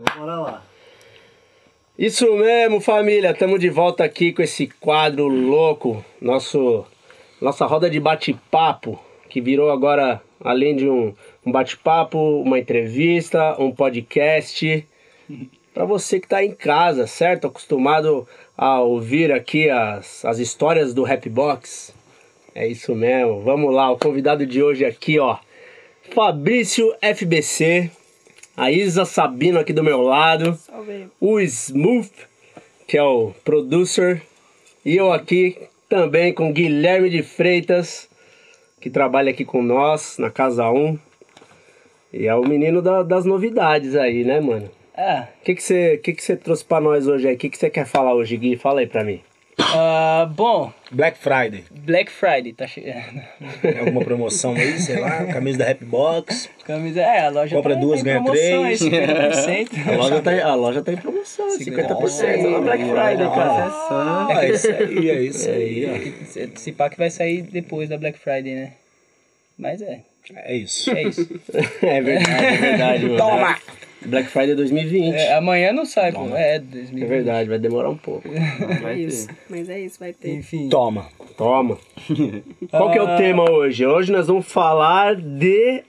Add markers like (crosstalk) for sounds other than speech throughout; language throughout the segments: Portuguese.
Bora lá. Isso mesmo, família. Estamos de volta aqui com esse quadro louco, nosso nossa roda de bate-papo, que virou agora, além de um, um bate-papo, uma entrevista, um podcast. Para você que está em casa, certo? Acostumado a ouvir aqui as, as histórias do Rapbox. É isso mesmo. Vamos lá, o convidado de hoje aqui, ó. Fabrício FBC, a Isa Sabino aqui do meu lado, Salve. o Smooth, que é o producer, e eu aqui também com Guilherme de Freitas, que trabalha aqui com nós na Casa 1. E é o menino da- das novidades aí, né, mano? Ah, O que que você que que você trouxe pra nós hoje aí? O que que você quer falar hoje, Gui? Fala aí pra mim. Ah, bom, Black Friday. Black Friday tá chegando. Tem alguma promoção aí, sei lá, camisa da Happy Box. Camisa, é, a loja Compra tá, duas, tá em ganha três. aí, 50%. A loja tá, a loja tá em promoção, 50% na Black Friday, cara. Ah, é isso aí, é isso aí, ó. Esse pá que vai sair depois da Black Friday, né? Mas é, É isso. é isso. (laughs) É verdade, é verdade, mano. Toma! Black Friday 2020. É, amanhã não sai, pô. É, É 2020. verdade, vai demorar um pouco. (laughs) É isso. Mas é isso, vai ter. Enfim. Toma. Toma. (laughs) Qual que é o Ah. tema hoje? Hoje nós vamos falar de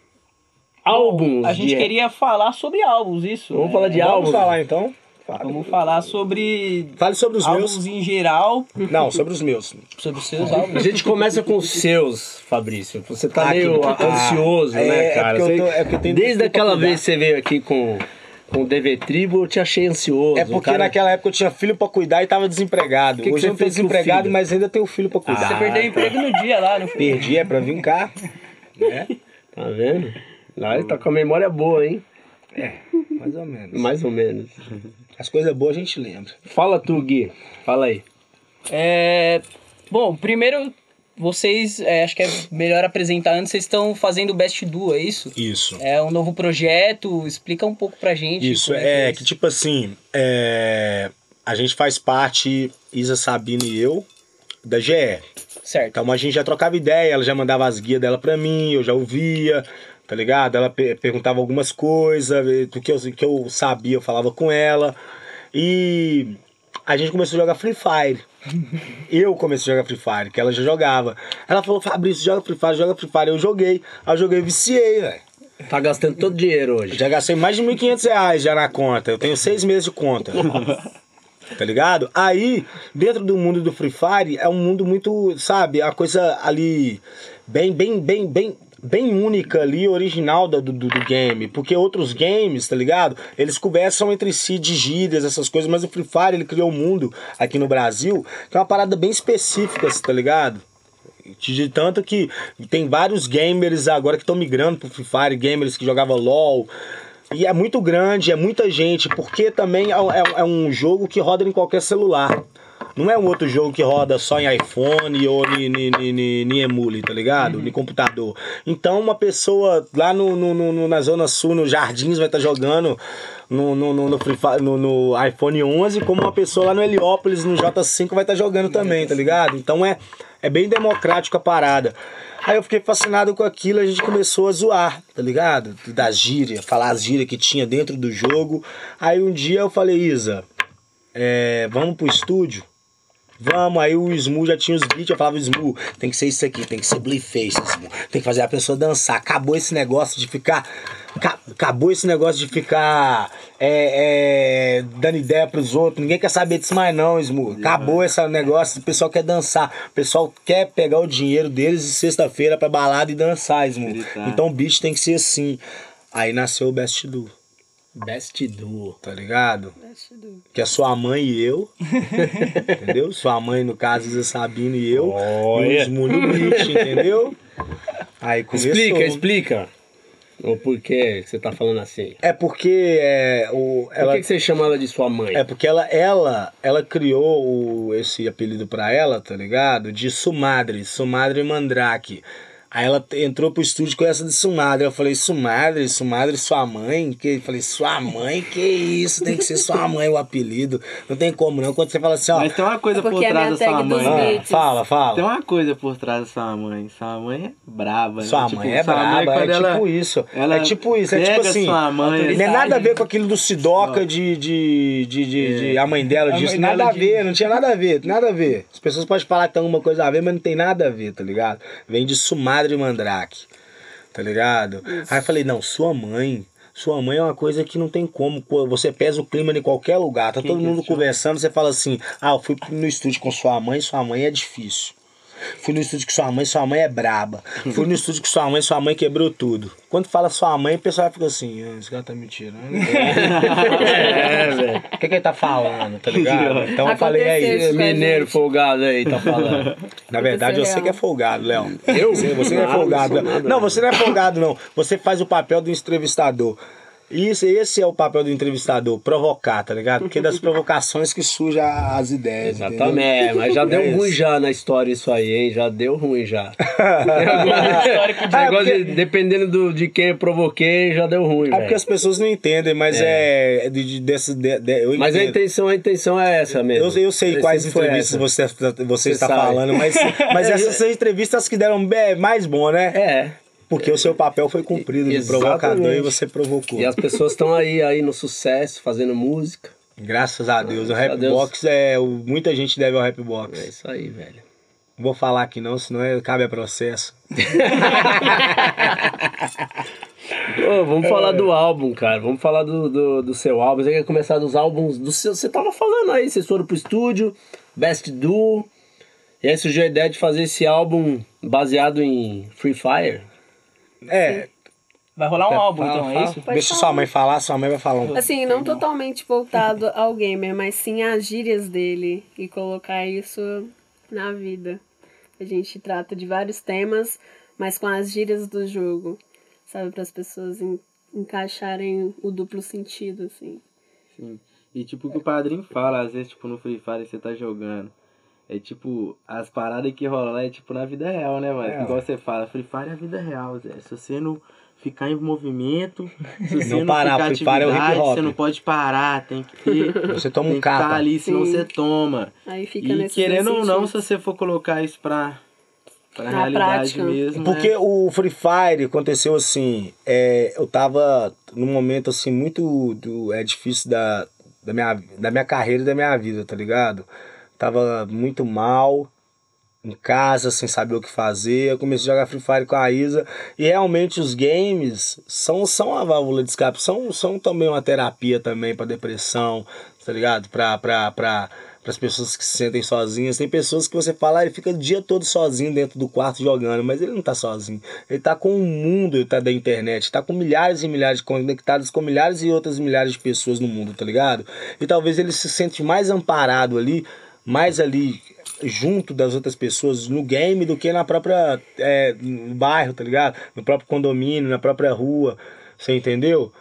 álbuns. A gente de- queria falar sobre álbuns, isso. Vamos né? falar de Vamos álbuns. falar então? Fale. Vamos falar sobre Fale sobre os álbuns meus. em geral, Não, sobre os meus. sobre os seus A álbuns. gente começa com os seus, Fabrício. Você tá Ah, meio que- a- ah, ansioso, é, né, é cara? Você- tô- é porque eu tenho Desde aquela vez que você veio aqui com, com o DV Tribo, eu te achei ansioso. É porque cara. naquela época eu tinha filho pra cuidar e tava desempregado. Que que Hoje você eu tô fez com o desempregado, mas ainda tenho filho pra cuidar. Você perdeu o emprego no dia lá, não foi? Perdi, é pra vir cá. (laughs) Né? Tá vendo? Lá ele tá com a memória boa, hein? Mais ou menos. Mais ou menos. As coisas boas a gente lembra. Fala tu, Gui. Fala aí. É, bom, primeiro, vocês, é, acho que é melhor apresentar antes, vocês estão fazendo o Best Duo, é isso? Isso. É um novo projeto, explica um pouco pra gente. Isso, é isso. que tipo assim, é, a gente faz parte, Isa Sabino e eu, da GE. Certo. Então a gente já trocava ideia, ela já mandava as guias dela pra mim, eu já ouvia, tá ligado? Ela pe- perguntava algumas coisas, do que eu, que eu sabia, eu falava com ela. E a gente começou a jogar Free Fire. Eu comecei a jogar Free Fire, que ela já jogava. Ela falou, Fabrício, joga Free Fire, joga Free Fire. Eu joguei. Aí eu joguei e viciei, velho. Tá gastando todo o dinheiro hoje. Já gastei mais de 1.500 reais já na conta. Eu tenho seis meses de conta. tá ligado? Aí, dentro do mundo do Free Fire, é um mundo muito, sabe, a coisa ali bem, bem, bem, bem, bem única ali, original do, do, do game. Porque outros games, tá ligado? Eles conversam entre si de gírias, essas coisas, mas o Free Fire, ele criou um mundo aqui no Brasil que é uma parada bem específica, tá ligado? De tanto que tem vários gamers agora que estão migrando pro Free Fire, gamers que jogavam LOL. E é muito grande, é muita gente, porque também é, é- é um jogo que roda em qualquer celular. Não é um outro jogo que roda só em iPhone ou em em emule, tá ligado? Em computador. Então uma pessoa lá no, no- no- na Zona Sul, no Jardins, vai estar jogando no, no, no, no no- iPhone 11, como uma pessoa lá no Heliópolis, no J5, vai estar jogando também, tá ligado? Então é, é bem democrático a parada. Aí eu fiquei fascinado com aquilo, a gente começou a zoar, tá ligado? Das gírias, falar as gírias que tinha dentro do jogo. Aí um dia eu falei, Isa, é, vamos pro estúdio? Vamos, aí o Smu já tinha os beats, eu falava, Smu, tem que ser isso aqui, tem que ser Blueface, Smu. Tem que fazer a pessoa dançar. Acabou esse negócio de ficar. ca- Acabou esse negócio de ficar é, é, dando ideia pros outros. Ninguém quer saber disso mais, não, Smu. Acabou esse negócio, o pessoal quer dançar. O pessoal quer pegar o dinheiro deles de sexta-feira pra balada e dançar, Smu. Então o beat tem que ser assim. Aí nasceu o Best Do, Best Duo. tá ligado? Que é sua mãe e eu. (laughs) entendeu? Sua mãe, no caso, Isa Sabino e eu. Olha. E os Mulho Beach, entendeu? Aí começou. Explica, explica. O porquê que você tá falando assim. É porque é, o, Por ela, que, que você chama ela de sua mãe? é porque ela, ela, ela criou o, esse apelido pra ela, tá ligado? De Sumadre, Sumadre Mandrake. Aí ela entrou pro estúdio com essa de Sumadre. Eu falei, Sumadre, Sumadre, sua mãe? Que? Eu falei, sua mãe? Que isso? Tem que ser sua mãe o apelido. Não tem como não. Quando você fala assim, ó. Mas tem uma coisa É por é trás da sua mãe. ah, fala, fala. Tem uma coisa por trás da sua mãe. Sua mãe é braba, né? Sua Tipo, mãe é sua mãe, braba, é quando ela- tipo isso. ela É tipo isso, é tipo assim. Sua mãe, Não é nada a ver com aquilo do Sidoca de, de, de, de, de- a mãe dela A disso. mãe Nada dela a ver, não tinha nada a ver, nada a ver. As pessoas podem falar que tem alguma coisa a ver, mas não tem nada a ver, tá ligado? Vem de Sumadre Mandrake, tá ligado? Aí eu falei, não, sua mãe. Sua mãe é uma coisa que não tem como. Você pesa o clima em qualquer lugar. Tá todo que é mundo conversando, você fala assim: Ah, eu fui no estúdio com sua mãe, sua mãe é difícil. Fui no estúdio com sua mãe, sua mãe é braba. Fui no estúdio com sua mãe, sua mãe quebrou tudo. Quando fala sua mãe, o pessoal fica assim, ah, esse cara tá me tirando. (laughs) É, velho. O que, que ele tá falando, tá ligado? (laughs) Então eu falei, é Aconteceu isso. isso. com a Mineiro folgado aí, tá falando. Na verdade, é você que é folgado, Léo. Eu? Você, você não é folgado, Léo. não. você não é folgado, não. Você faz o papel do entrevistador. Isso, esse é o papel do entrevistador, provocar, tá ligado? Porque das provocações que surgem as ideias. Exatamente, mas já (laughs) É deu isso. ruim já na história isso aí, hein? Já deu ruim já. (laughs) Ah, Negócio porque- de- dependendo do, de quem eu provoquei, já deu ruim, É porque velho. as pessoas não entendem, mas é, de, de, desse, de, de- eu Mas a intenção, a intenção é essa mesmo. Eu, eu sei quais entrevistas você, você, Você está sabe. falando, mas, (laughs) mas essas entrevistas que deram mais bom, né? É. Porque o seu papel foi cumprido de provocador e você provocou. E as pessoas estão aí, aí no sucesso, fazendo música. Graças a Deus. O Graças Deus. Rapbox é. o- Muita gente deve ao É Rapbox. isso aí, velho. Não vou falar aqui não, senão é- cabe a processo. (laughs) Ô, vamos falar do álbum, cara. Vamos falar do, do, do seu álbum. Você quer começar dos álbuns do seu. Você tava falando aí, vocês foram pro estúdio, Best Duo. E aí surgiu a ideia de fazer esse álbum baseado em Free Fire. É, Vai rolar um álbum, fala, então, é isso? Pode deixa falar. sua mãe falar, sua mãe vai falar um pouco. Assim, não totalmente voltado ao gamer, mas sim às gírias dele e colocar isso na vida. A gente trata de vários temas, mas com as gírias do jogo, sabe? Para as pessoas en- encaixarem o duplo sentido, assim. Sim. E tipo o que o padrinho fala, às vezes, tipo, no Free Fire você tá jogando. É tipo, as paradas que rolam lá é tipo na vida real, né, mano? É, Igual você fala, Free Fire é a vida real, Zé. Se você não ficar em movimento, (laughs) se você Não não, parar, ficar Free Fire é o hip atividade, hop. você não pode parar, tem que ter. (laughs) Você toma tem um estar capa. ali, senão Sim. você toma. Aí fica E nesse querendo ou não, se você for colocar isso pra, pra Na realidade prática. mesmo. Porque é- o Free Fire aconteceu assim, é, eu tava num momento assim muito do, é difícil da, da, minha, da minha carreira e da minha vida, tá ligado? Tava muito mal em casa, sem saber o que fazer. Eu comecei a jogar Free Fire com a Isa e realmente os games são, são uma válvula de escape, são, são também uma terapia também para depressão, tá ligado? Pra, pra, pra, para as pessoas que se sentem sozinhas. Tem pessoas que você fala, ah, ele fica o dia todo sozinho dentro do quarto jogando, mas ele não tá sozinho. Ele tá com o mundo ele tá da internet, tá com milhares e milhares conectados com milhares e outras milhares de pessoas no mundo, tá ligado? E talvez ele se sente mais amparado ali, mais ali junto das outras pessoas no game do que na própria é, no bairro, tá ligado? No próprio condomínio, na própria rua, você entendeu?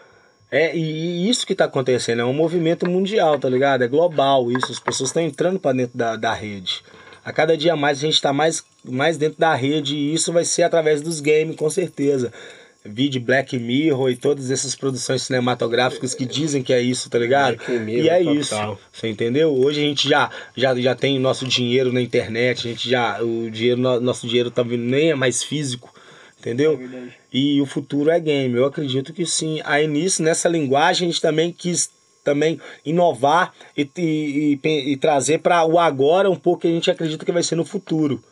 É, e, e isso que tá acontecendo é um movimento mundial, tá ligado? É global isso, as pessoas estão entrando para dentro da, da rede. A cada dia mais a gente está mais, mais dentro da rede e isso vai ser através dos games, com certeza. Vídeo Black Mirror e todas essas produções cinematográficas que dizem que é isso, tá ligado? Mirror, e é total. isso. Você entendeu? Hoje a gente já, já, já tem nosso dinheiro na internet, a gente já. O dinheiro, no- nosso dinheiro tá vindo, nem é mais físico, entendeu? E o futuro é game. Eu acredito que sim. Aí nisso, nessa linguagem, a gente também quis também inovar e, e, e- e trazer para o agora um pouco que a gente acredita que vai ser no futuro.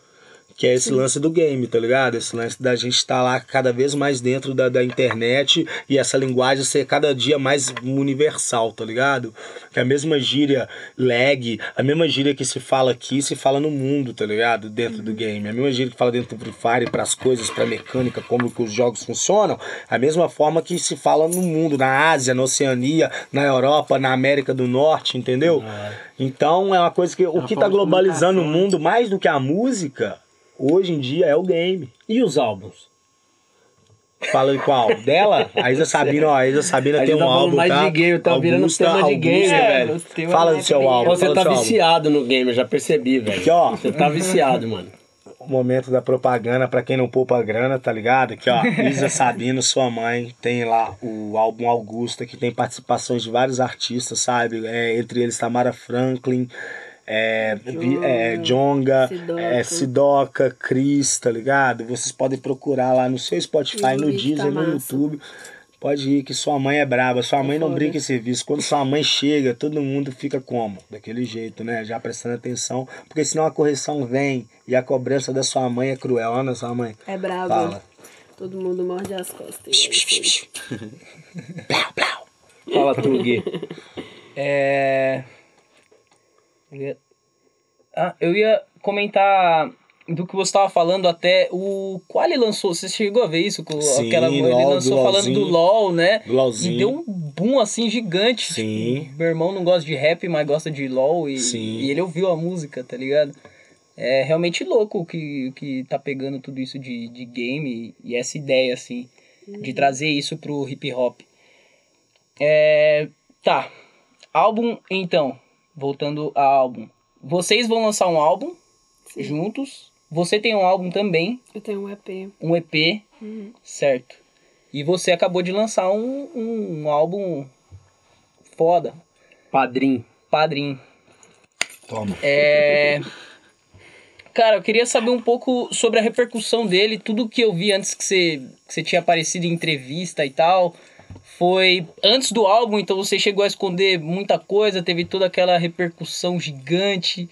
Que é esse lance do game, tá ligado? Esse lance da gente estar lá cada vez mais dentro da, da internet e essa linguagem ser cada dia mais universal, tá ligado? Que a mesma gíria lag, a mesma gíria que se fala aqui, se fala no mundo, tá ligado? Dentro do game. A mesma gíria que fala dentro do Free Fire para as coisas, pra mecânica, como que os jogos funcionam, a mesma forma que se fala no mundo, na Ásia, na Oceania, na Europa, na América do Norte, entendeu? Então é uma coisa que o uma que tá globalizando o comunicação, mundo mais do que a música, hoje em dia é o game. E os álbuns? Fala de qual? (laughs) Dela? A Isa Sabina, ó, a Isa Sabina A tem um tá falando álbum, mais tá? de game, tá virando tema de game, Augusta. velho. o Fala é do seu álbum. Você tá álbum. viciado no game, eu já percebi, velho. Aqui, ó. Você tá viciado, mano. momento da propaganda pra quem não poupa grana, tá ligado? Aqui, ó, (laughs) Isa Sabino, sua mãe, tem lá o álbum Augusta, que tem participações de vários artistas, sabe? É, entre eles Tamara Franklin, é, Vi- é, Jonga, Sidoca. é, Sidoca, Cris, tá ligado? Vocês podem procurar lá no seu Spotify, o no vídeo Deezer, tá no. YouTube. Pode ir, que sua mãe é braba. Sua mãe não brinca em serviço. Quando sua mãe chega, todo mundo fica como? Daquele jeito, né? Já prestando atenção. Porque senão a correção vem e a cobrança da sua mãe é cruel. Olha sua mãe. É brabo. Fala. Todo mundo morde as costas. (laughs) Plau, plau. Fala tu, Gui. (laughs) É. eu ia- Ah, eu ia comentar do que você estava falando até. O Quali lançou. Você chegou a ver isso? Com Sim, aquela, ele LOL, lançou do falando do. LOL, né? Do LOLzinho. E deu um boom assim gigante. Sim. Tipo, meu irmão não gosta de rap, mas gosta de LOL. E, Sim. e ele ouviu a música, tá ligado? É realmente louco o que, que tá pegando tudo isso de, de game e essa ideia, assim, de trazer isso pro hip hop. É, tá. Álbum, então. Voltando ao álbum. Vocês vão lançar um álbum Sim. juntos. Você tem um álbum também, Eu tenho um EP. um EP, certo? E você acabou de lançar um, um, um álbum foda, Padrim. padrinho. Toma. É. Cara, eu queria saber um pouco sobre a repercussão dele. Tudo que eu vi antes que você, que você tinha aparecido em entrevista e tal. Foi antes do álbum, então você chegou a esconder muita coisa, teve toda aquela repercussão gigante.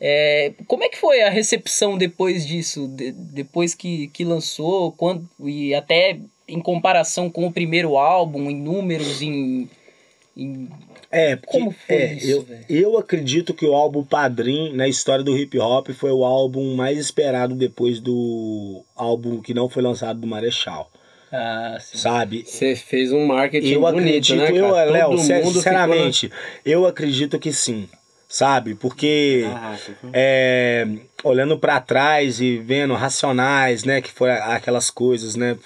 É, como é que foi a recepção depois disso? De- depois que, que lançou, quando, e até em comparação com o primeiro álbum, em números, em. em É, porque, Como foi é, isso, eu, eu acredito que o álbum Padrim, na história do hip hop, foi o álbum mais esperado depois do álbum que não foi lançado do Marechal, ah, sabe? Você fez um marketing Eu bonito, acredito, né, eu, cara? Léo, na- sinceramente, eu acredito que sim, sabe? Porque Ah, é, olhando pra trás e vendo Racionais, né, que foi aquelas coisas, né,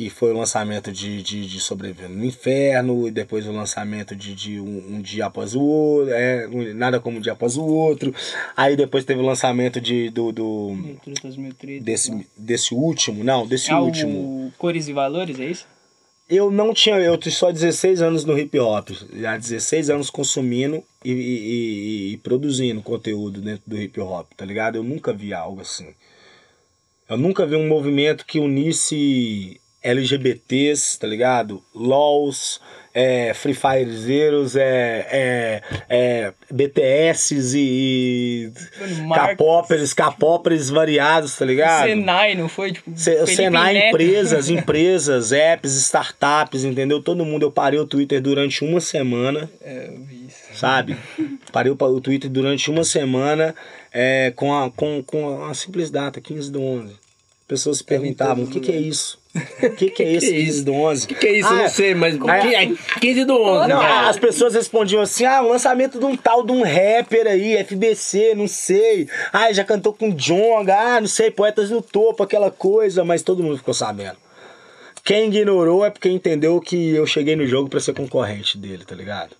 que foi o lançamento de, de, de Sobrevivendo no Inferno, e depois o lançamento de, de um, um dia após o outro, é, um- nada como um dia após o outro, aí depois teve o lançamento de, do, do Leitura 2013, desse, desse último, não, desse Ah, último. Cores e Valores, é isso? Eu não tinha, eu tenho só 16 anos no hip hop, já 16 anos consumindo e, e- e- e produzindo conteúdo dentro do hip hop, tá ligado? Eu nunca vi algo assim. Eu nunca vi um movimento que unisse LGBTs, tá ligado? LOLs, é, Free Firezeiros, é, é, é, BTS e, e. K-popers, K-popers variados, tá ligado? Senai, não foi? Tipo, Se- Senai, Neto. empresas, (laughs) empresas, apps, startups, entendeu? Todo mundo. Eu parei o Twitter durante uma semana, É, eu vi isso. sabe? Parei o pa- o Twitter durante uma semana é, com, a, com, com a simples data, 15 do 11. Pessoas se perguntavam, o que, que é isso? O que, que é (laughs) esse Que é 15 do 11? O que, que é isso? Ah, eu não sei, mas é- que- é 15 do 11. Não, cara. as pessoas respondiam assim: ah, o lançamento de um tal de um rapper aí, FBC, não sei. Ah, já cantou com Jonga, ah, não sei, Poetas no Topo, aquela coisa, mas todo mundo ficou sabendo. Quem ignorou é porque entendeu que eu cheguei no jogo pra ser concorrente dele, tá ligado?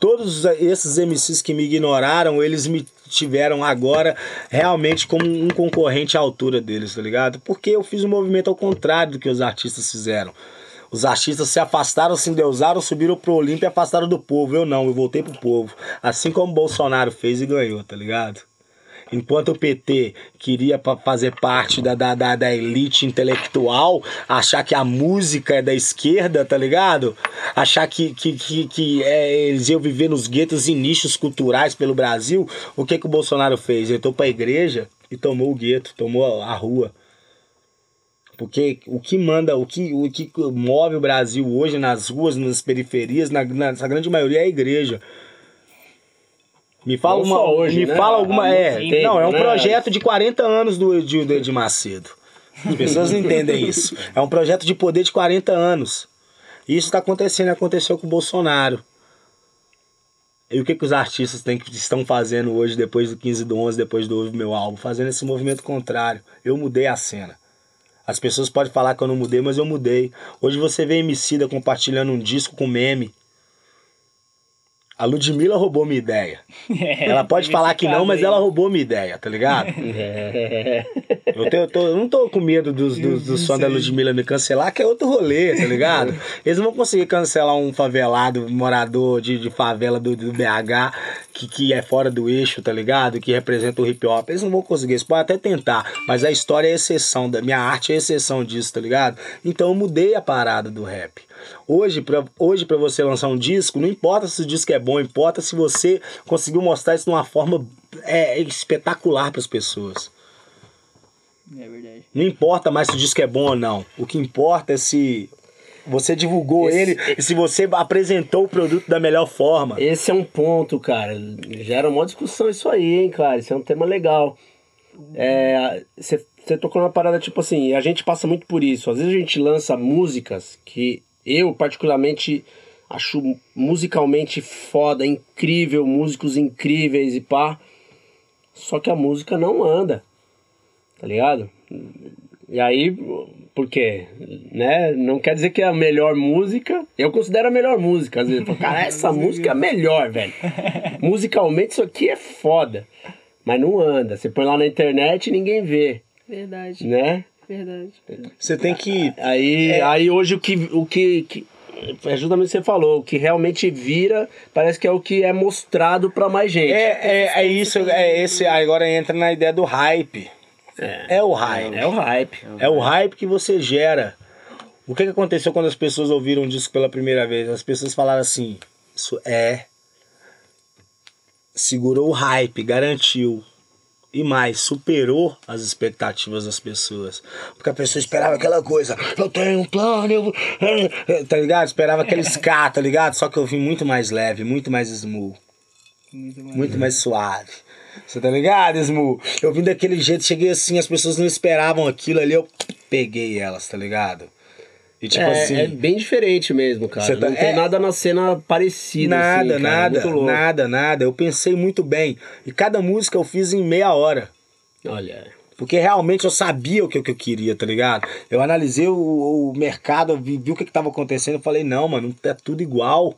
Todos esses MCs que me ignoraram, eles me tiveram agora realmente como um concorrente à altura deles, tá ligado? Porque eu fiz um movimento ao contrário do que os artistas fizeram. Os artistas se afastaram, se endeusaram, subiram pro Olímpio e afastaram do povo. Eu não, eu voltei pro povo. Assim como Bolsonaro fez e ganhou, tá ligado? Enquanto o PT queria fazer parte da, da, da, da elite intelectual, achar que a música é da esquerda, tá ligado? Achar que, que, que, que é, eles iam viver nos guetos e nichos culturais pelo Brasil, o que, que o Bolsonaro fez? Ele entrou pra igreja e tomou o gueto, tomou a rua. Porque o que manda, o que, o que move o Brasil hoje nas ruas, nas periferias, na, nessa grande maioria é a igreja. Me fala uma, hoje, me né? fala alguma, é, não, é um né? projeto de 40 anos do, de, Edir Macedo. As pessoas não entendem isso. É um projeto de poder de 40 anos. Isso está acontecendo, aconteceu com o Bolsonaro. E o que, que os artistas têm, que estão fazendo hoje, depois do 15 do 11, depois do Ouve Meu Álbum? Fazendo esse movimento contrário. Eu mudei a cena. As pessoas podem falar que eu não mudei, mas eu mudei. Hoje você vê Emicida compartilhando um disco com meme. A Ludmilla roubou minha ideia. (laughs) ela pode falar que não, mas aí. ela roubou minha ideia, tá ligado? (laughs) É. Eu, tenho- eu tô- eu não tô com medo dos, dos, dos fãs da Ludmilla me cancelar, que é outro rolê, tá ligado? (laughs) Eles não vão conseguir cancelar um favelado, morador de, de favela do, do BH, que, que é fora do eixo, tá ligado? Que representa o hip hop. Eles não vão conseguir, eles podem até tentar, mas a história é exceção, da minha arte é exceção disso, tá ligado? Então eu mudei a parada do rap. Hoje, pra, hoje, pra você lançar um disco, não importa se o disco é bom, importa se você conseguiu mostrar isso de uma forma é, espetacular pras pessoas. É verdade. Não importa mais se o disco é bom ou não. O que importa é se você divulgou Esse- ele e se você apresentou o produto da melhor forma. Esse é um ponto, cara. Gera uma discussão isso aí, hein, cara. Isso é um tema legal. É, Você tocou numa parada tipo assim, a gente passa muito por isso. Às vezes a gente lança músicas que eu, particularmente, acho musicalmente foda, incrível, músicos incríveis e pá. Só que a música não anda. Tá ligado? E aí, por quê? Né? Não quer dizer que é a melhor música. Eu considero a melhor música. Às vezes, eu falo, cara, essa música é a melhor, velho. (laughs) Musicalmente, isso aqui é foda. Mas não anda. Você põe lá na internet e ninguém vê, Verdade, né? Verdade. Você tem que. Aí, aí hoje o que, o que, que- É justamente o que você falou. O que realmente vira parece que é o que é mostrado pra mais gente. É, é, é isso, é esse. Agora entra na ideia do hype. É, o hype. É o hype. É o hype que você gera. O que, que aconteceu quando as pessoas ouviram o disco pela primeira vez? As pessoas falaram assim: Isso é. Segurou o hype, garantiu. E mais, superou as expectativas das pessoas. Porque a pessoa esperava aquela coisa, eu tenho um plano, eu... vou-" (laughs) tá ligado? Esperava aquele (laughs) ska, tá ligado? Só que eu vim muito mais leve, muito mais smooth, Muito mais. muito mais suave. Você tá ligado, Smu? Eu vim daquele jeito, cheguei assim, as pessoas não esperavam aquilo ali, eu peguei elas, tá ligado? E tipo é, assim. é bem diferente mesmo, cara. Você tá- Não tem é- nada na cena parecida. Nada, assim, nada, louco. nada, nada. Eu pensei muito bem. E cada música eu fiz em meia hora. Olha. Porque realmente eu sabia o que, eu queria, tá ligado? Eu analisei o, o mercado, vi, vi o que, que tava acontecendo. Eu falei, não, mano, tá tudo igual.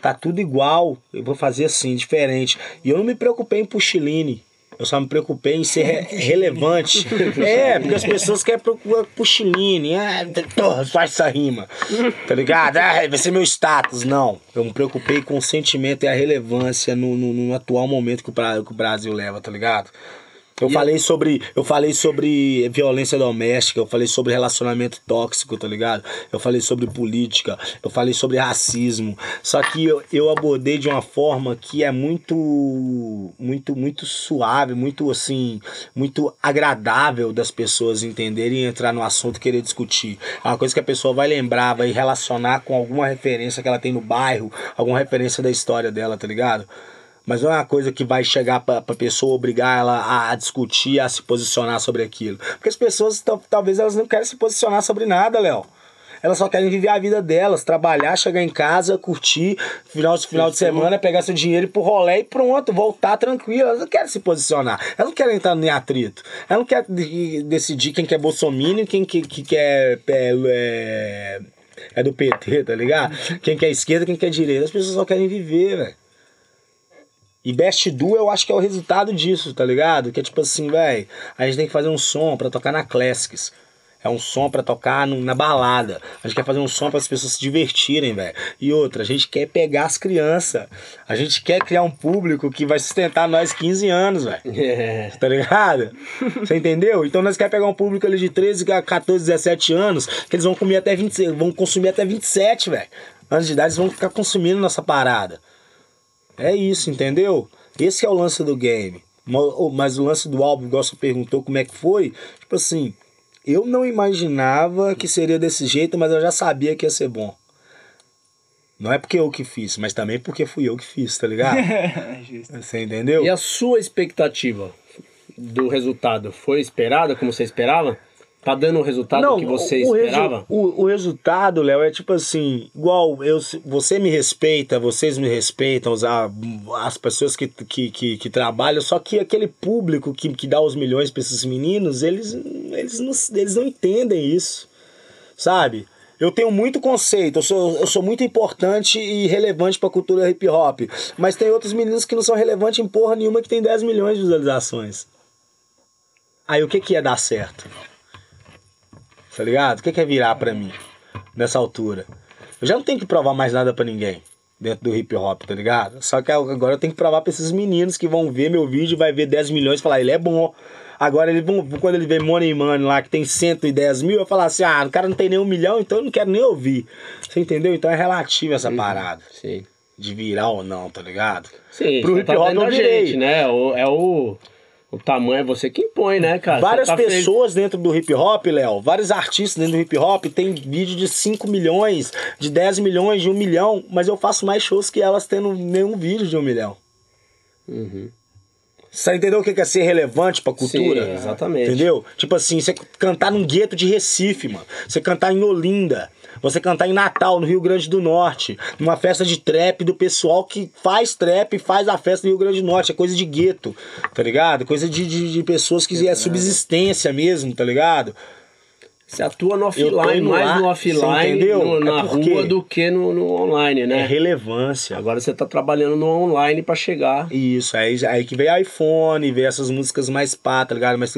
Tá tudo igual. Eu vou fazer assim, diferente. E eu não me preocupei em puxiline. Eu só me preocupei em ser re- (laughs) relevante. (laughs) É, porque as pessoas querem procurar puxiline. Ah, porra, faz essa rima. Tá ligado? Ah, vai ser meu status. Não. Eu me preocupei com o sentimento e a relevância no, no, no atual momento que o, que o Brasil leva, tá ligado? Eu falei sobre, eu falei sobre violência doméstica, eu falei sobre relacionamento tóxico, tá ligado? Eu falei sobre política, eu falei sobre racismo. Só que eu, eu abordei de uma forma que é muito muito muito suave, muito assim, muito agradável das pessoas entenderem e entrar no assunto e querer discutir. É uma coisa que a pessoa vai lembrar, vai relacionar com alguma referência que ela tem no bairro, alguma referência da história dela, tá ligado? Mas não é uma coisa que vai chegar pra, pra pessoa obrigar ela a, a discutir, a se posicionar sobre aquilo. Porque as pessoas, tal- talvez elas não querem se posicionar sobre nada, Léo. Elas só querem viver a vida delas, trabalhar, chegar em casa, curtir, final, final de semana, pegar seu dinheiro e ir pro rolê e pronto, voltar tranquilo. Elas não querem se posicionar. Elas não querem entrar em atrito. Elas não querem de- decidir quem que é bolsominion quem que, que quer... É, é, é do PT, tá ligado? Quem quer esquerda, quem quer direita. As pessoas só querem viver, velho. E Best Do eu acho que é o resultado disso, tá ligado? Que é tipo assim, velho, a gente tem que fazer um som pra tocar na Classics. É um som pra tocar no- na balada. A gente quer fazer um som para as pessoas se divertirem, velho. E outra, a gente quer pegar as crianças. A gente quer criar um público que vai sustentar nós 15 anos, velho. É. Tá ligado? Você entendeu? Então nós queremos pegar um público ali de 13, 14, 17 anos, que eles vão comer até 26, vão consumir até 27, velho. Anos de idade, eles vão ficar consumindo nossa parada. É isso, entendeu? Esse é o lance do game. Mas o lance do álbum, igual você perguntou como é que foi, tipo assim, eu não imaginava que seria desse jeito, mas eu já sabia que ia ser bom. Não é porque eu que fiz, mas também porque fui eu que fiz, tá ligado? (laughs) Justo. Você entendeu? E a sua expectativa do resultado foi esperada como você esperava? Tá dando o resultado que você o resu- esperava? O, o resultado, Léo, é tipo assim, igual eu, você me respeita, vocês me respeitam, os- a- as pessoas que, que, que, que trabalham, só que aquele público que, que dá os milhões pra esses meninos, eles, eles, não, eles não entendem isso, sabe? Eu tenho muito conceito, eu sou, eu sou muito importante e relevante pra cultura hip hop. Mas tem outros meninos que não são relevantes em porra nenhuma que tem 10 milhões de visualizações. Aí o que que ia dar certo? Tá ligado? O que é virar pra mim nessa altura? Eu já não tenho que provar mais nada pra ninguém dentro do hip hop, tá ligado? Só que agora eu tenho que provar pra esses meninos que vão ver meu vídeo, vai ver 10 milhões e falar, ele é bom. Agora eles vão, quando ele vê Money Money lá, que tem 110 mil, eu falar assim, ah, o cara não tem nem um milhão, então eu não quero nem ouvir. Você entendeu? Então é relativo essa parada. Sim. De virar ou não, tá ligado? Sim, Pro você hip tá hop vendo eu virei. gente, né? É o, o tamanho, é você que impõe, né, cara? Várias tá pessoas dentro do hip hop, Léo, vários artistas dentro do hip hop tem vídeo de 5 milhões, de 10 milhões, de 1 milhão, mas eu faço mais shows que elas tendo nenhum vídeo de 1 milhão. Uhum. Você entendeu o que é ser relevante pra cultura? Sim, exatamente. Entendeu? Tipo assim, você cantar num gueto de Recife, mano. Você cantar em Olinda. Você cantar em Natal, no Rio Grande do Norte. Numa festa de trap do pessoal que faz trap e faz a festa no Rio Grande do Norte. É coisa de gueto, tá ligado? Coisa de, de, de pessoas que é subsistência mesmo, tá ligado? Você atua no offline, mais no offline, no- na É rua, do que no, no online, É né? relevância. Agora você tá trabalhando no online pra chegar. Isso, aí, aí que veio iPhone, veio essas músicas mais pá, tá ligado? Mas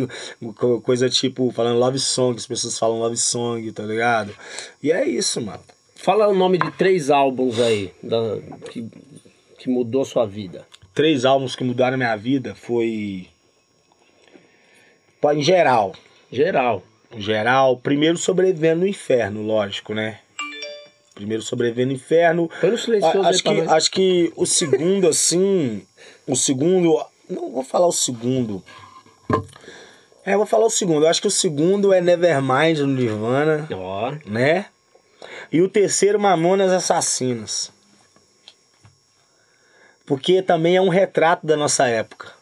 coisa tipo, falando love song, as pessoas falam love song, tá ligado? E é isso, mano. Fala o nome de três álbuns aí da- que, que mudou a sua vida. Três álbuns que mudaram a minha vida foi. Em geral. Geral. Geral, primeiro sobrevivendo no inferno, lógico, né? Primeiro sobrevivendo no inferno. Põe no silencioso acho, que, acho que o segundo, assim. O segundo. Não vou falar o segundo. É, eu vou falar o segundo. Eu acho que o segundo é Nevermind no Nirvana, Ó, né? E o terceiro, Mamonas Assassinas. Porque também é um retrato da nossa época.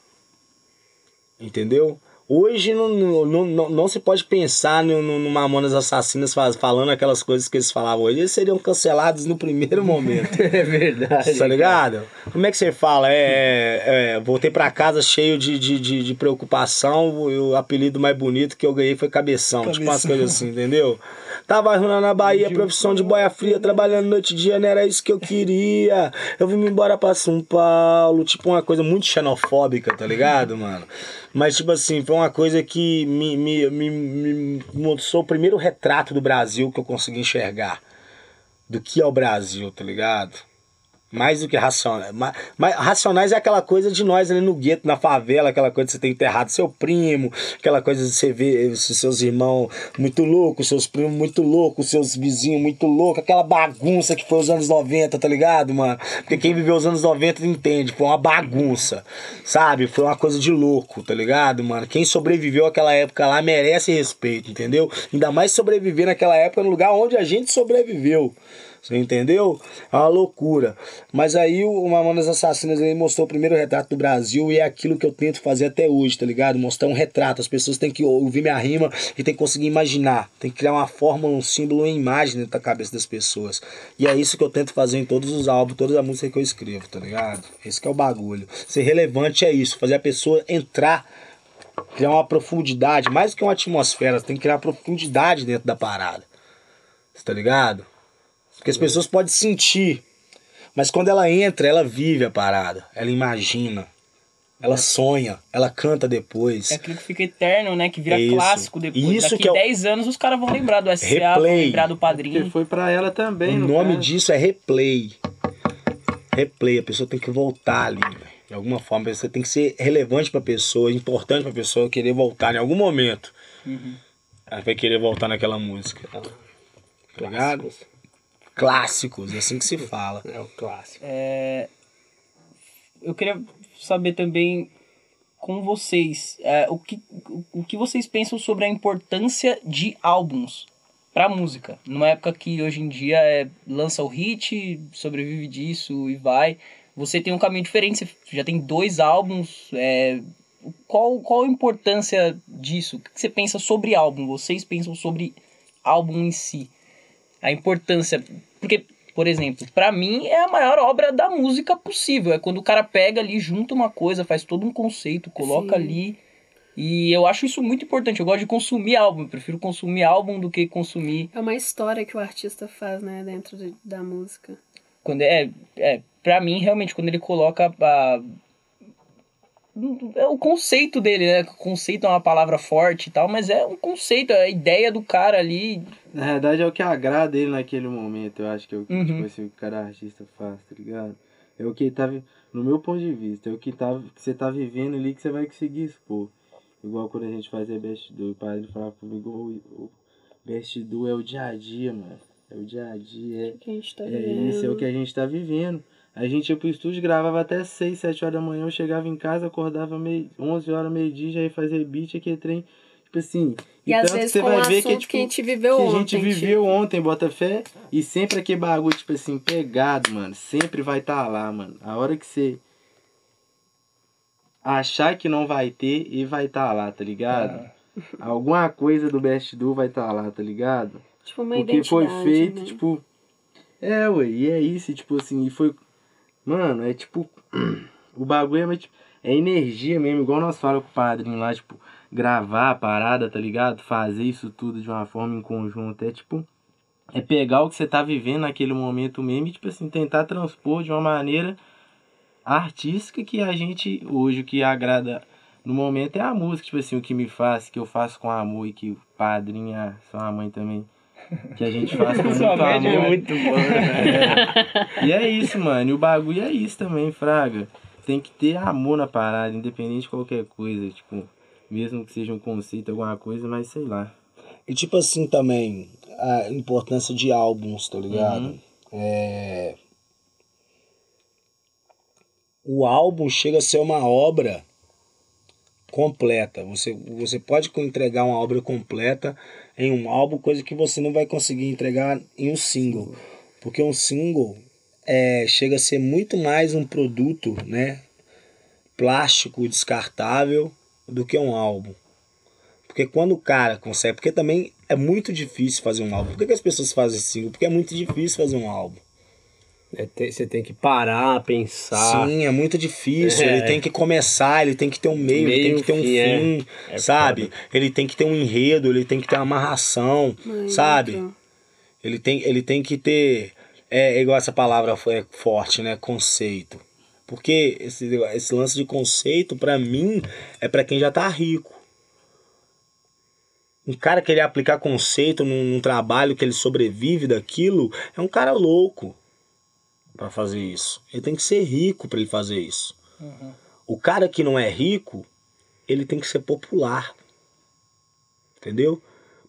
Entendeu? Hoje não, não, não, não se pode pensar no, no, no Mamonas Assassinas faz- falando aquelas coisas que eles falavam hoje. Eles seriam cancelados no primeiro momento. (laughs) é verdade. Tá ligado? Como é que você fala? É, é, voltei pra casa cheio de, de, de, de preocupação. e O apelido mais bonito que eu ganhei foi Cabeção. Tipo umas coisas assim, entendeu? Tava arrumando na Bahia, profissão de boia fria, trabalhando noite e dia, não era isso que eu queria. Eu vim embora pra São Paulo. Tipo uma coisa muito xenofóbica, tá ligado, mano? Mas, tipo assim, foi uma coisa que me, me, me, me mostrou o primeiro retrato do Brasil que eu consegui enxergar do que é o Brasil, tá ligado? Mais do que racionais. Mas, racionais é aquela coisa de nós ali no gueto, na favela, aquela coisa de você ter enterrado seu primo, aquela coisa de você ver seus irmãos muito loucos, seus primos muito loucos, seus vizinhos muito loucos, aquela bagunça que foi os anos 90, tá ligado, mano? Porque quem viveu os anos 90 entende, foi uma bagunça, sabe? Foi uma coisa de louco, tá ligado, mano? Quem sobreviveu àquela época lá merece respeito, entendeu? Ainda mais sobreviver naquela época no lugar onde a gente sobreviveu. Você entendeu? É uma loucura. Mas aí o Mamonas Assassinas ele mostrou o primeiro retrato do Brasil e é aquilo que eu tento fazer até hoje, tá ligado? Mostrar um retrato. As pessoas têm que ouvir minha rima e tem que conseguir imaginar. Tem que criar uma fórmula, um símbolo, uma imagem dentro da cabeça das pessoas. E é isso que eu tento fazer em todos os álbuns, todas as músicas que eu escrevo, tá ligado? Esse que é o bagulho. Ser relevante é isso, fazer a pessoa entrar criar uma profundidade, mais do que uma atmosfera, tem que criar profundidade dentro da parada. Você tá ligado? Porque as pessoas podem sentir, mas quando ela entra, ela vive a parada, ela imagina, ela sonha, ela canta depois. É aquilo que fica eterno, né? Que vira Isso. clássico depois. Isso Daqui que é o- 10 anos os caras vão lembrar do SCA, vão Replay. lembrar do Porque padrinho. foi pra ela também, O no nome caso. disso é replay. Replay, a pessoa tem que voltar ali, velho. De alguma forma, você tem que ser relevante pra pessoa, importante pra pessoa querer voltar em algum momento. Ela vai querer voltar naquela música. Tá ligado? Clássicos, é assim que se fala. É o clássico. É, eu queria saber também com vocês é, o, que, o- o que vocês pensam sobre a importância de álbuns pra música. Numa época que hoje em dia é, lança o hit, sobrevive disso e vai. Você tem um caminho diferente, você já tem dois álbuns. é, qual, qual a importância disso? O que você pensa sobre álbum? Vocês pensam sobre álbum em si? A importância. Porque, por exemplo, pra mim é a maior obra da música possível. É quando o cara pega ali, junta uma coisa, faz todo um conceito, coloca Sim. ali. E eu acho isso muito importante. Eu gosto de consumir álbum. Eu prefiro consumir álbum do que consumir. É uma história que o artista faz, né, dentro de- da música. Quando é, é, pra mim, realmente, quando ele coloca a. É o conceito dele, né? Conceito é uma palavra forte e tal, mas é um conceito, é a ideia do cara ali. Na verdade é o que agrada ele naquele momento, eu acho que é o que Uhum. tipo assim, o cara artista faz, tá ligado? É o que tá, no meu ponto de vista, é o que, tá, que você tá vivendo ali que você vai conseguir expor. Igual quando a gente fazia Best Do, o padre falava comigo, o, o Best Do é o dia a dia, mano. É o dia a dia, O que a gente tá é, é vivendo. isso, é o que a gente tá vivendo. A gente ia pro estúdio, gravava até 6, 7 horas da manhã, eu chegava em casa, acordava meio, 11 horas, meio-dia, já ia fazer beat, aquele trem, tipo assim... E às tanto vezes você vai ver assunto tipo, que a gente viveu que ontem. a gente viveu tipo. ontem, Botafé, e sempre aquele bagulho, tipo assim, pegado, mano. Sempre vai estar lá, mano. A hora que você achar que não vai ter, e vai estar lá, tá ligado? Alguma coisa do Best Do vai estar lá, tá ligado? Tipo, uma Porque foi identidade, feito, né? tipo. É, ué, e é isso, tipo assim, e foi. Mano, é tipo. (clears throat) O bagulho é, tipo, é energia mesmo, igual nós falamos com o padrinho lá, tipo, gravar a parada, tá ligado? Fazer isso tudo de uma forma em conjunto. É tipo. É pegar o que você tá vivendo naquele momento mesmo e, tipo assim, tentar transpor de uma maneira artística que a gente, hoje, o que agrada no momento é a música, tipo assim, o que me faz, que eu faço com amor e que o padrinho, e a sua mãe também, que a gente faz com (laughs) muito é amor. Muito bom, né? (laughs) E é isso, mano. E o bagulho é isso também, Fraga. Tem que ter amor na parada, independente de qualquer coisa. Tipo, mesmo que seja um conceito, alguma coisa, mas sei lá. E tipo assim também, a importância de álbuns, tá ligado? É... O álbum chega a ser uma obra completa. Você, você pode entregar uma obra completa em um álbum, coisa que você não vai conseguir entregar em um single. Porque um single é, chega a ser muito mais um produto, né? Plástico descartável do que um álbum. Porque quando o cara consegue. Porque também é muito difícil fazer um álbum. Por que, que as pessoas fazem single? Porque é muito difícil fazer um álbum. É, tem- Você tem que parar, pensar. Sim, é muito difícil. É. Ele tem que começar, ele tem que ter um meio, ele tem Meio, que ter um fim, é. fim, É sabe? Ele tem que ter um enredo, ele tem que ter uma amarração, Muito. sabe? Ele tem, ele tem que ter. É igual essa palavra é forte, né? Conceito. Porque esse, esse lance de conceito, pra mim, é pra quem já tá rico. Um cara querer aplicar conceito num, num trabalho que ele sobrevive daquilo é um cara louco pra fazer isso. Ele tem que ser rico pra ele fazer isso. O cara que não é rico, ele tem que ser popular. Entendeu?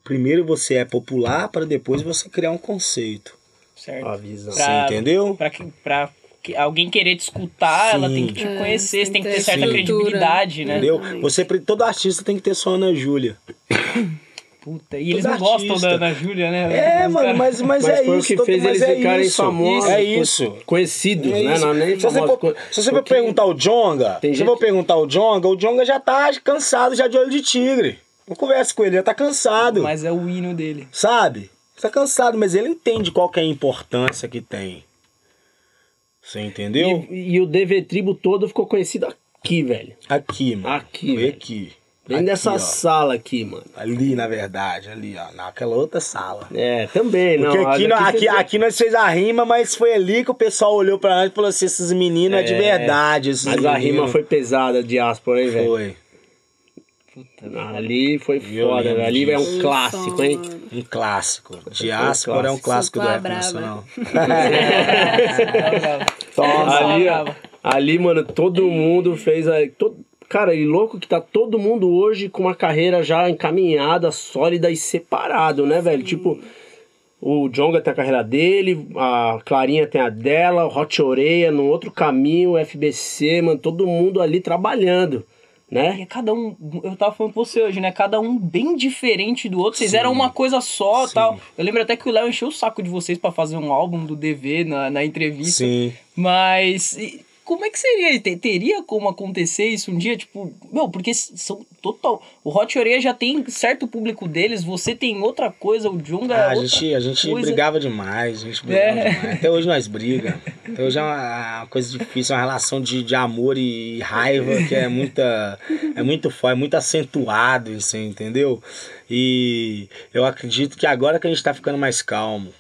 Primeiro você é popular para depois você criar um conceito. Certo? A visão. Pra- Você entendeu? Pra, pra alguém querer te escutar, ela Sim. tem que te É, conhecer, você tem que ter ter certa credibilidade, né? Entendeu? Você, todo artista tem que ter sua Ana Júlia. Puta, e eles Todo não gostam artista. da Ana Júlia, né? É, mano, mas, mas, Mas é foi isso. o que fez mas eles é ficarem isso. famosos. É isso. Conhecidos, É né? isso. Não, nem se você, for, se você perguntar o Jonga, se gente- for perguntar o Jonga, o Jonga já tá cansado já de olho de tigre. Não conversa com ele, ele já tá cansado. Mas é o hino dele. Sabe? Tá cansado, mas ele entende qual que é a importância que tem. Você entendeu? E, e o DV Tribo todo ficou conhecido aqui, velho. Aqui, mano. Aqui, Foi aqui. Dentro Aqui, dessa ó. sala aqui, mano. Ali, na verdade, ali, ó. Naquela outra sala. É, também, não. Porque aqui, nó- aqui, vocês- aqui nós fez a rima, mas foi ali que o pessoal olhou pra nós e falou assim: esses meninos é, de É, verdade. Esses Mas a rima meninos. foi pesada, diáspora, hein, velho? Foi. Ali foi foda. Ali é um clássico, hein? Um clássico. Diáspora é um clássico do rap nacional. (laughs) (laughs) ali, ó, ali, mano, todo mundo fez a. Todo, cara, e louco que tá todo mundo hoje com uma carreira já encaminhada, sólida e separado, né, velho? Tipo, o Jonga tem a carreira dele, a Clarinha tem a dela, o Hot Oreia no outro caminho, o FBC, mano, todo mundo ali trabalhando, né? é cada um, eu tava falando com você hoje, né? Cada um bem diferente do outro. Vocês Sim. eram uma coisa só Sim. tal. Eu lembro até que o Léo encheu o saco de vocês pra fazer um álbum do DV na, na entrevista. Sim. Mas e como é que seria? Te- Teria como acontecer isso um dia? Tipo, meu, porque são total. O Hot Oreia já tem certo público deles, você tem outra coisa, o Junga é Ah, a, gente, a gente coisa. brigava demais, a gente brigava É. demais. Até hoje nós briga. Então já é uma, uma coisa difícil, uma relação de, de amor e raiva que é muita. É muito forte, é muito acentuado, isso, entendeu? E eu acredito que agora que a gente tá ficando mais calmo,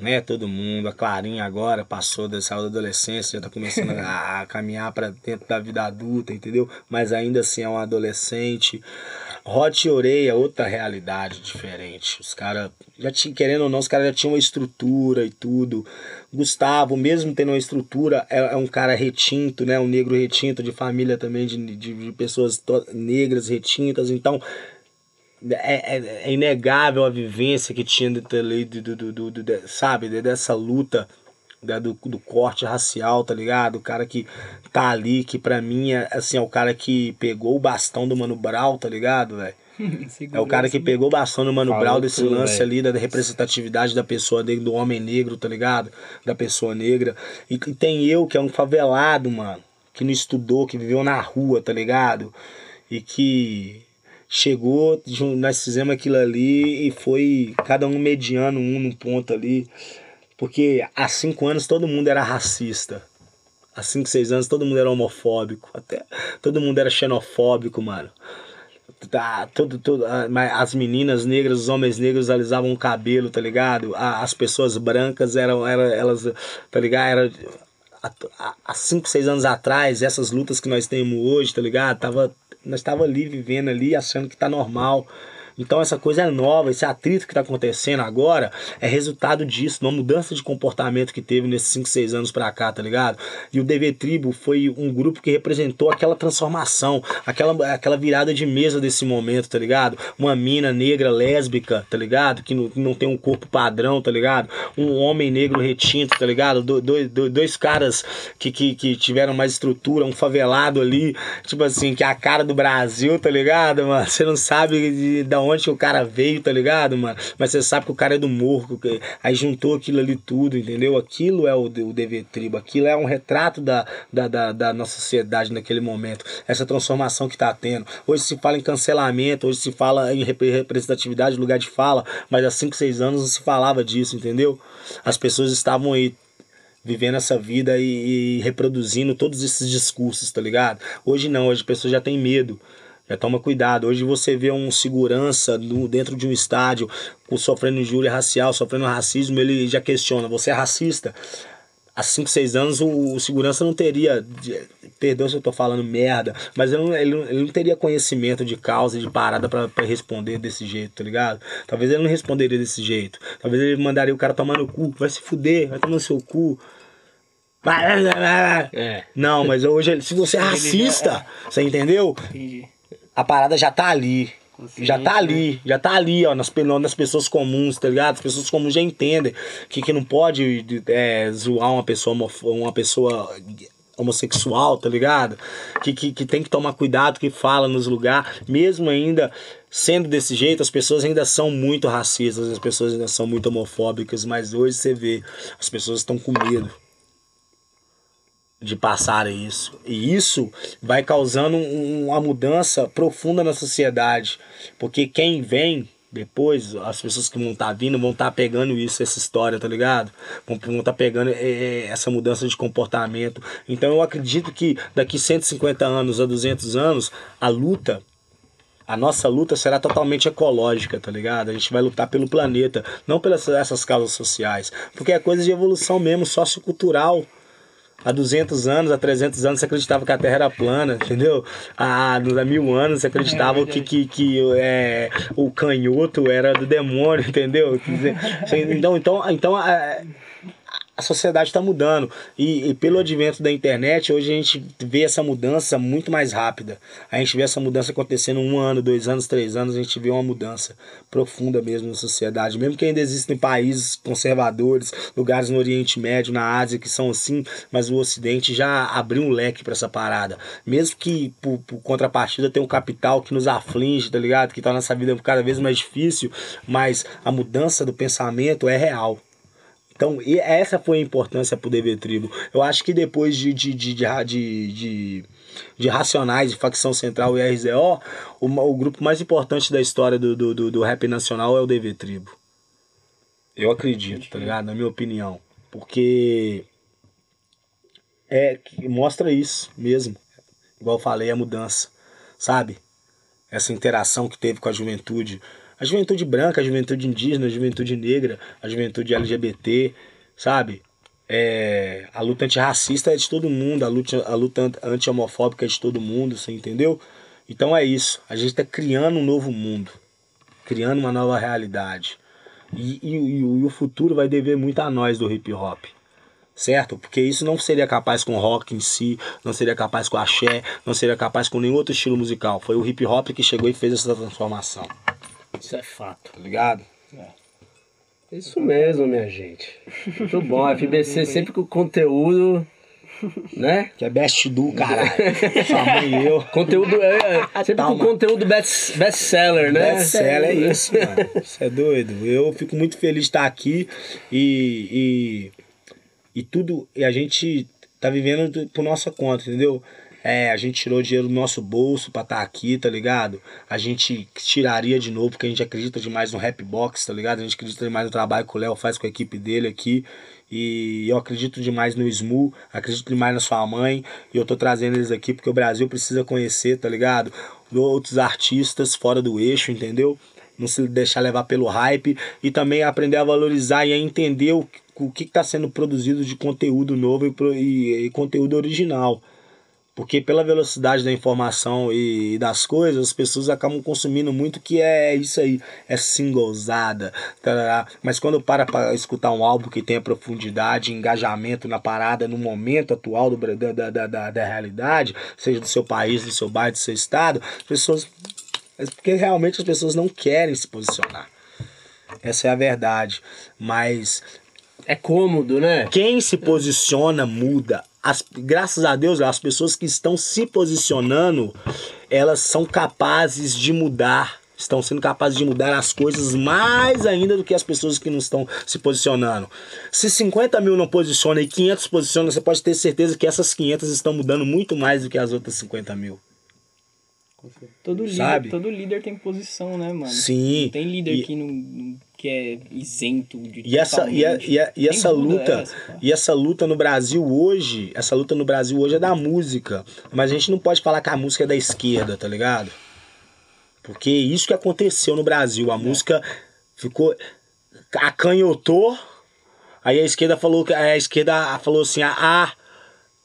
né? Todo mundo, a Clarinha agora passou dessa adolescência, já tá começando a, (laughs) a caminhar para dentro da vida adulta, entendeu? Mas ainda assim é um adolescente. Hot e Oreia, outra realidade diferente. Os caras, já tinham, querendo ou não, os caras já tinham uma estrutura e tudo. Gustavo, mesmo tendo uma estrutura, é, é um cara retinto, né? Um negro retinto, de família também, de, de, de pessoas negras retintas. Então, é, é, é, inegável a vivência que tinha do, do, do, do, do sabe, dessa luta da, do, do corte racial, tá ligado? O cara que tá ali, que pra mim é, assim, é o cara que pegou o bastão do Mano Brown, tá ligado, velho? (laughs) É o cara que pegou o bastão do Mano Brown desse tudo, lance véio. ali da representatividade da pessoa negra, do homem negro, tá ligado? Da pessoa negra. E, e tem eu, que é um favelado, mano, que não estudou, que viveu na rua, tá ligado? E que chegou, nós fizemos aquilo ali e foi cada um mediano um num ponto ali. Porque há cinco anos todo mundo era racista. Há cinco, seis anos todo mundo era homofóbico. Até todo mundo era xenofóbico, mano. Tá, tudo, tudo, as meninas negras, os homens negros alisavam o cabelo, tá ligado? As pessoas brancas eram, eram elas, tá ligado? Era, há cinco, seis anos atrás, essas lutas que nós temos hoje, tá ligado? Tava, nós tava ali vivendo ali, achando que tá normal. Então essa coisa é nova, esse atrito que está acontecendo agora é resultado disso, uma mudança de comportamento que teve nesses 5, 6 anos para cá, tá ligado? E o DV Tribo foi um grupo que representou aquela transformação, aquela, aquela virada de mesa desse momento, tá ligado? Uma mina negra lésbica, tá ligado? Que não, não tem um corpo padrão, tá ligado? Um homem negro retinto, tá ligado? Do, do, do, dois caras que, que, que tiveram mais estrutura, um favelado ali, tipo assim, que é a cara do Brasil, tá ligado, mano? Você não sabe de, de onde que o cara veio, tá ligado, mano? Mas você sabe que o cara é do morro, que... aí juntou aquilo ali tudo, entendeu? Aquilo é o, o DV Tribo, aquilo é um retrato da, da, da, da nossa sociedade naquele momento, essa transformação que tá tendo. Hoje se fala em cancelamento, hoje se fala em representatividade, lugar de fala, mas há 5, 6 anos não se falava disso, entendeu? As pessoas estavam aí vivendo essa vida e, e, reproduzindo todos esses discursos, tá ligado? Hoje não, hoje as pessoas já têm medo. Já toma cuidado. Hoje você vê um segurança no, dentro de um estádio sofrendo injúria racial, sofrendo racismo, ele já questiona: você é racista? Há 5, 6 anos o, o, segurança não teria. Perdão se eu tô falando merda, mas ele não, ele, ele não teria conhecimento de causa de parada para responder desse jeito, tá ligado? Talvez ele não responderia desse jeito. Talvez ele mandaria o cara tomar no cu, vai se fuder, vai tomar no seu cu. É. Não, mas hoje, se você é racista, você entendeu? Entendi a parada já tá ali. Já tá ali, já tá ali, ó, nas, nas pessoas comuns, tá ligado? As pessoas comuns já entendem que, que não pode é, zoar uma pessoa, uma pessoa homossexual, tá ligado? Que, que, que tem que tomar cuidado que fala nos lugares, mesmo ainda sendo desse jeito, as pessoas ainda são muito racistas, as pessoas ainda são muito homofóbicas, mas hoje você vê, as pessoas estão com medo de passar isso. E isso vai causando uma mudança profunda na sociedade. Porque quem vem depois, as pessoas que vão estar tá vindo vão estar tá pegando isso, essa história, tá ligado? Vão estar tá pegando é, é, essa mudança de comportamento. Então eu acredito que daqui 150 anos a 200 anos, a luta a nossa luta será totalmente ecológica, tá ligado? A gente vai lutar pelo planeta, não pelas essas causas sociais, porque é coisa de evolução mesmo, sociocultural. Há 200 anos, há 300 anos, você acreditava que a Terra era plana, entendeu? Há, há mil anos, você acreditava é que, que, que é, o canhoto era do demônio, (laughs) entendeu? Então, então, então é, a sociedade está mudando. E, e, pelo advento da internet, hoje a gente vê essa mudança muito mais rápida. A gente vê essa mudança acontecendo um ano, dois anos, três anos, a gente vê uma mudança profunda mesmo na sociedade. Mesmo que ainda existem países conservadores, lugares no Oriente Médio, na Ásia, que são assim, mas o Ocidente já abriu um leque para essa parada. Mesmo que por, por contrapartida tem um capital que nos aflige, tá ligado? Que torna essa vida cada vez mais difícil, mas a mudança do pensamento é real. Então, e essa foi a importância pro DV Tribo. Eu acho que depois de, de, de, de, de, de Racionais, de Facção Central e RZO, o, o grupo mais importante da história do, do, do, do rap nacional é o DV Tribo. Eu acredito, tá ligado? Na minha opinião. Porque é que mostra isso mesmo. Igual eu falei, a mudança, sabe? Essa interação que teve com a juventude. A juventude branca, a juventude indígena, a juventude negra, a juventude LGBT, sabe? É, a luta antirracista é de todo mundo, a luta, a luta anti-homofóbica é de todo mundo, você entendeu? Então é isso. A gente está criando um novo mundo, criando uma nova realidade. E, e, e, o futuro vai dever muito a nós do hip hop. Certo? Porque isso não seria capaz com o rock em si, não seria capaz com o axé, não seria capaz com nenhum outro estilo musical. Foi o hip hop que chegou e fez essa transformação. Isso é fato. Tá ligado? Isso mesmo, minha gente. Muito bom. (laughs) FBC sempre com conteúdo, né? Que é best do caralho. (laughs) Sua mãe e eu. Conteúdo é, é sempre com Calma. conteúdo best, best seller, né? Best seller é isso, mano. É doido. Eu fico muito feliz de estar aqui e, e, e tudo. E a gente tá vivendo do- por nossa conta, entendeu? É, a gente tirou dinheiro do nosso bolso pra estar aqui, tá ligado? A gente tiraria de novo, porque a gente acredita demais no Rap Box, tá ligado? A gente acredita demais no trabalho que o Léo faz com a equipe dele aqui. E eu acredito demais no Smu, acredito demais na sua mãe. E eu tô trazendo eles aqui porque o Brasil precisa conhecer, tá ligado? Outros artistas fora do eixo, entendeu? Não se deixar levar pelo hype. E também aprender a valorizar e a entender o, o que está sendo produzido de conteúdo novo e, e- e conteúdo original. Porque pela velocidade da informação e das coisas, as pessoas acabam consumindo muito que é isso aí, é singlezada. tarará. Mas quando para para escutar um álbum que tenha profundidade, engajamento na parada, no momento atual do, da, da, da, da realidade, seja do seu país, do seu bairro, do seu estado, as pessoas. é Porque realmente as pessoas não querem se posicionar. Essa é a verdade. Mas É cômodo, né? quem se posiciona muda. As, graças a Deus, as pessoas que estão se posicionando, elas são capazes de mudar. Estão sendo capazes de mudar as coisas mais ainda do que as pessoas que não estão se posicionando. Se 50 mil não posicionam e 500 posicionam, você pode ter certeza que essas 500 estão mudando muito mais do que as outras 50 mil. Todo líder, Sabe? todo líder tem posição, né, mano? Sim. Não tem líder E- que, não, que é isento de E essa, e, a- e, a- e essa luta, é essa, e essa luta no Brasil hoje, essa luta no Brasil hoje é da música. Mas a gente não pode falar que a música é da esquerda, tá ligado? Porque isso que aconteceu no Brasil, a música ficou acanhotou. Aí a esquerda falou que a esquerda falou assim: "Ah,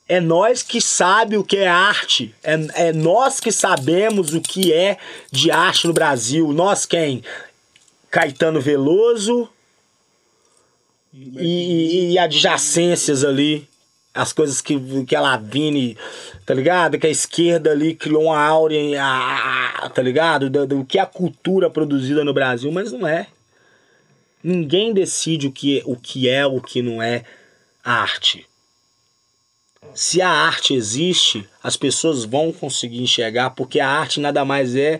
é nós que sabe o que é arte. É, é nós que sabemos o que é de arte no Brasil. Nós quem? Caetano Veloso e, e- e adjacências ali. As coisas que, que a Lavigne, tá ligado? Que a esquerda ali criou uma áurea, tá ligado? Do, do que é a cultura produzida no Brasil, mas não é. Ninguém decide o que, o que é o que não é arte. Se a arte existe, as pessoas vão conseguir enxergar, porque a arte nada mais é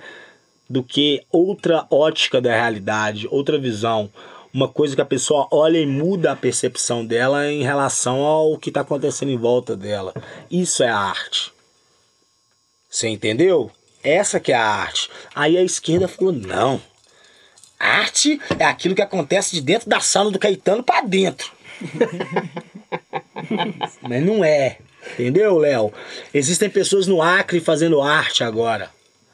do que outra ótica da realidade, outra visão. Uma coisa que a pessoa olha e muda a percepção dela em relação ao que está acontecendo em volta dela. Isso é arte. Você entendeu? Essa que é a arte. Aí a esquerda falou: não. Arte é aquilo que acontece de dentro da sala do Caetano para dentro. (laughs) (laughs) Mas não é. Entendeu, Léo? Existem pessoas no Acre fazendo arte agora.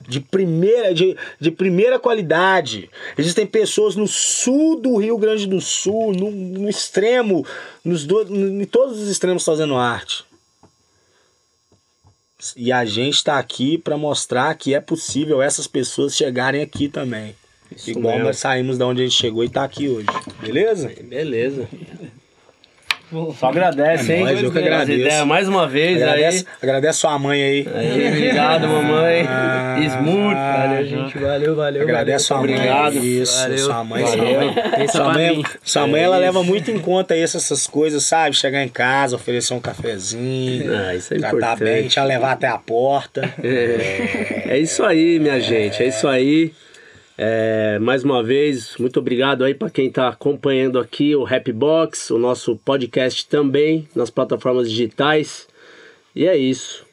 De primeira, de, de primeira qualidade. Existem pessoas no sul do Rio Grande do Sul, no, no extremo, nos do, em todos os extremos fazendo arte. E a gente está aqui para mostrar que é possível essas pessoas chegarem aqui também. Isso Igual mesmo. nós saímos da onde a gente chegou e tá aqui hoje. Beleza? Beleza. Só agradece, É hein? nóis, eu que agradeço. mais uma vez Agradece, agradece sua mãe aí. aí. Aí, obrigado, mamãe. Ah, Smooth. Valeu, gente. Valeu, valeu. Agradece sua mãe. Obrigado. Isso, Valeu. sua mãe. Valeu. Sua mãe, sua mãe, mim. sua mãe É ela isso. leva muito em conta essas, essas coisas, sabe? Chegar em casa, oferecer um cafezinho. Ah, isso é tratar importante. bem, te levar até a porta. É, é isso aí, minha gente. É isso aí. É, mais uma vez, muito obrigado aí para quem está acompanhando aqui o Happy Box, o nosso podcast também nas plataformas digitais. E é isso.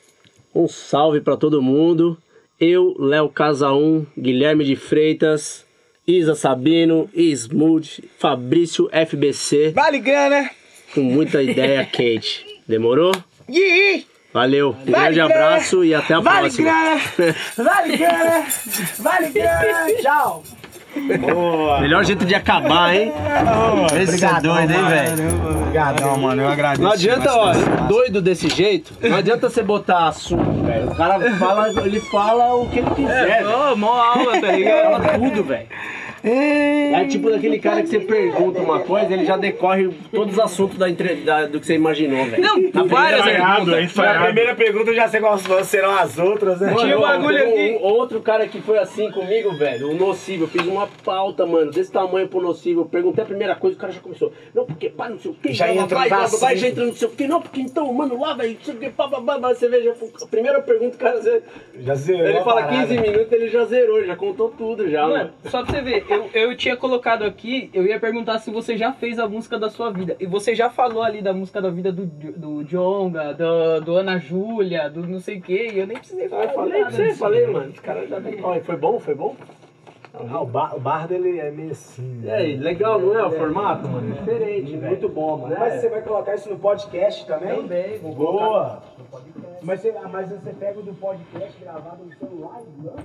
Um salve para todo mundo. Eu, Léo Casaum, Guilherme de Freitas, Isa Sabino, Smooth, Fabrício FBC, Vale grana! com muita ideia (laughs) quente. Demorou? Valeu, um grande abraço e até a Vale próxima. grana! Vale grana! Vale grana! Tchau! Melhor jeito de acabar, hein? Esse é doido, hein, velho? Obrigadão, mano. Eu agradeço. Não adianta, ó, doido desse jeito, não adianta você botar assunto, velho. O cara fala, ele fala o que ele quiser. Ô, mó aula, tá ligado? Fala tudo, velho. É tipo daquele cara que você pergunta uma coisa, ele já decorre todos os assuntos da, entre- da- do que você imaginou, velho. Não, várias perguntas. Na primeira pergunta eu já sei quais serão as outras, né? Tinha um bagulho aqui. um- outro cara que foi assim comigo, velho, o nocivo. Eu fiz uma pauta, mano, desse tamanho pro nocivo. Eu perguntei a primeira coisa, o cara já começou. Não, porque pá, não sei o que. Já entra vai, no vai, vai, já entra não sei o que. Não, porque então, mano, lá, velho, não sei o que, pá, pá, pá, você vê, já, a primeira pergunta, o cara, Já zerou ele a fala parada. 15 minutos, ele já zerou, já contou tudo já, mano. Mano, só pra você ver, eu, eu tinha colocado aqui, eu ia perguntar se você já fez a música da sua vida. E você já falou ali da música da vida do, do Jonga, do, do Ana Júlia, do não sei o que, e eu nem precisei falar. Eu falei pra você, falei, mano, esse cara já decorre. Foi bom, foi bom? Ah, o, bar, o bar dele é meio assim. E aí, legal, não é o formato, mano? Diferente, muito bom, mano. Mas você vai colocar isso no podcast também? Também, vou Boa! Mas você, mas você pega o do podcast gravado no celular e lança?